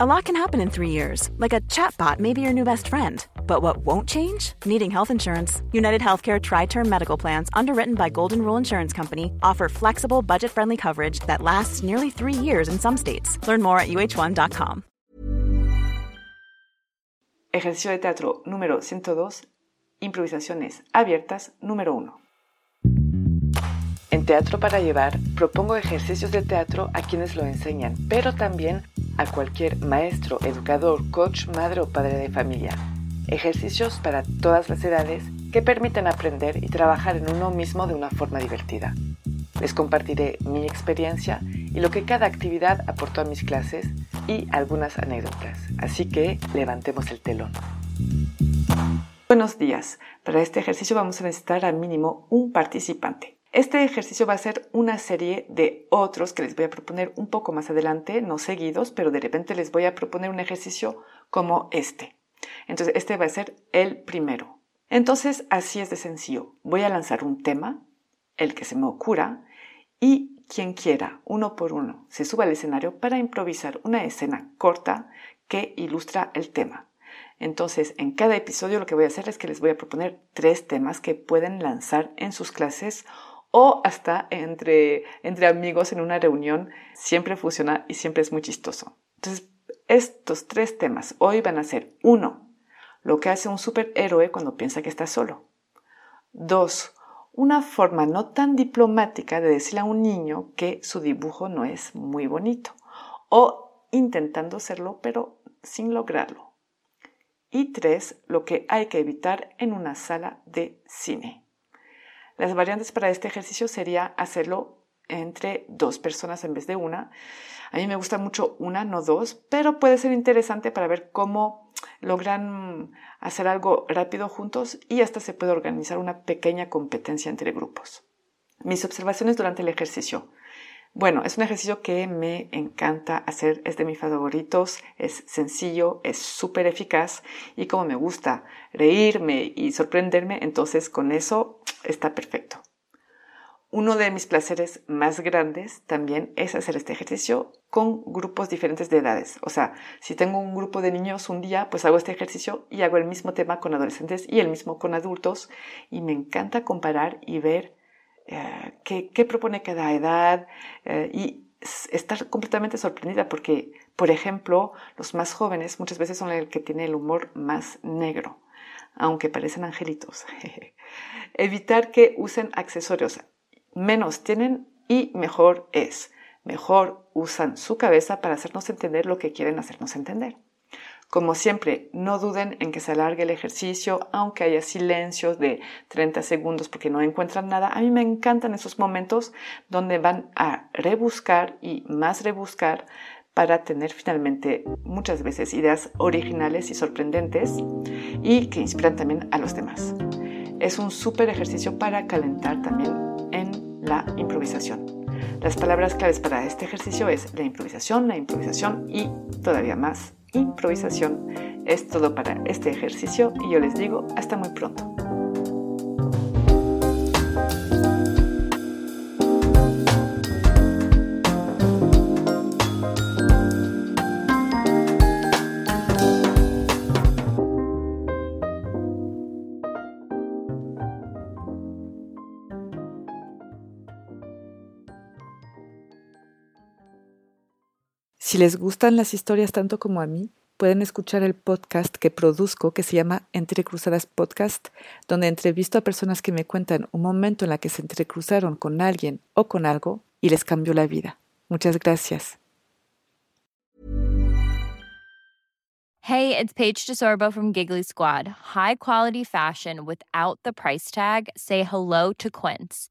A lot can happen in three years, like a chatbot may be your new best friend. But what won't change? Needing health insurance. United Healthcare Tri Term Medical Plans, underwritten by Golden Rule Insurance Company, offer flexible, budget friendly coverage that lasts nearly three years in some states. Learn more at uh1.com. Ejercicio de teatro número 102. Improvisaciones abiertas número 1. En Teatro para Llevar propongo ejercicios de teatro a quienes lo enseñan, pero también a cualquier maestro, educador, coach, madre o padre de familia. Ejercicios para todas las edades que permiten aprender y trabajar en uno mismo de una forma divertida. Les compartiré mi experiencia y lo que cada actividad aportó a mis clases y algunas anécdotas. Así que levantemos el telón. Buenos días. Para este ejercicio vamos a necesitar al mínimo un participante. Este ejercicio va a ser una serie de otros que les voy a proponer un poco más adelante, no seguidos, pero de repente les voy a proponer un ejercicio como este. Entonces, este va a ser el primero. Entonces, así es de sencillo. Voy a lanzar un tema, el que se me ocurra, y quien quiera, uno por uno, se suba al escenario para improvisar una escena corta que ilustra el tema. Entonces, en cada episodio lo que voy a hacer es que les voy a proponer tres temas que pueden lanzar en sus clases o hasta entre, entre amigos en una reunión, siempre funciona y siempre es muy chistoso. Entonces, estos tres temas hoy van a ser, uno, lo que hace un superhéroe cuando piensa que está solo. Dos, una forma no tan diplomática de decirle a un niño que su dibujo no es muy bonito. O intentando hacerlo, pero sin lograrlo. Y tres, lo que hay que evitar en una sala de cine. Las variantes para este ejercicio sería hacerlo entre dos personas en vez de una. A mí me gusta mucho una, no dos, pero puede ser interesante para ver cómo logran hacer algo rápido juntos y hasta se puede organizar una pequeña competencia entre grupos. Mis observaciones durante el ejercicio. Bueno, es un ejercicio que me encanta hacer, es de mis favoritos, es sencillo, es súper eficaz y como me gusta reírme y sorprenderme, entonces con eso está perfecto. Uno de mis placeres más grandes también es hacer este ejercicio con grupos diferentes de edades. O sea, si tengo un grupo de niños un día, pues hago este ejercicio y hago el mismo tema con adolescentes y el mismo con adultos. Y me encanta comparar y ver eh, qué, propone cada edad eh, y estar completamente sorprendida porque, por ejemplo, los más jóvenes muchas veces son el que tiene el humor más negro, aunque parecen angelitos. Evitar que usen accesorios. Menos tienen y mejor es. Mejor usan su cabeza para hacernos entender lo que quieren hacernos entender. Como siempre, no duden en que se alargue el ejercicio, aunque haya silencios de 30 segundos porque no encuentran nada. A mí me encantan esos momentos donde van a rebuscar y más rebuscar para tener finalmente muchas veces ideas originales y sorprendentes y que inspiran también a los demás. Es un súper ejercicio para calentar también en la improvisación. Las palabras claves para este ejercicio es la improvisación, la improvisación y todavía más improvisación. Es todo para este ejercicio y yo les digo hasta muy pronto. Si les gustan las historias tanto como a mí, pueden escuchar el podcast que produzco que se llama Entre Cruzadas Podcast, donde entrevisto a personas que me cuentan un momento en la que se entrecruzaron con alguien o con algo y les cambió la vida. Muchas gracias. Hey, it's Paige DeSorbo from Giggly Squad. High quality fashion without the price tag. Say hello to Quince.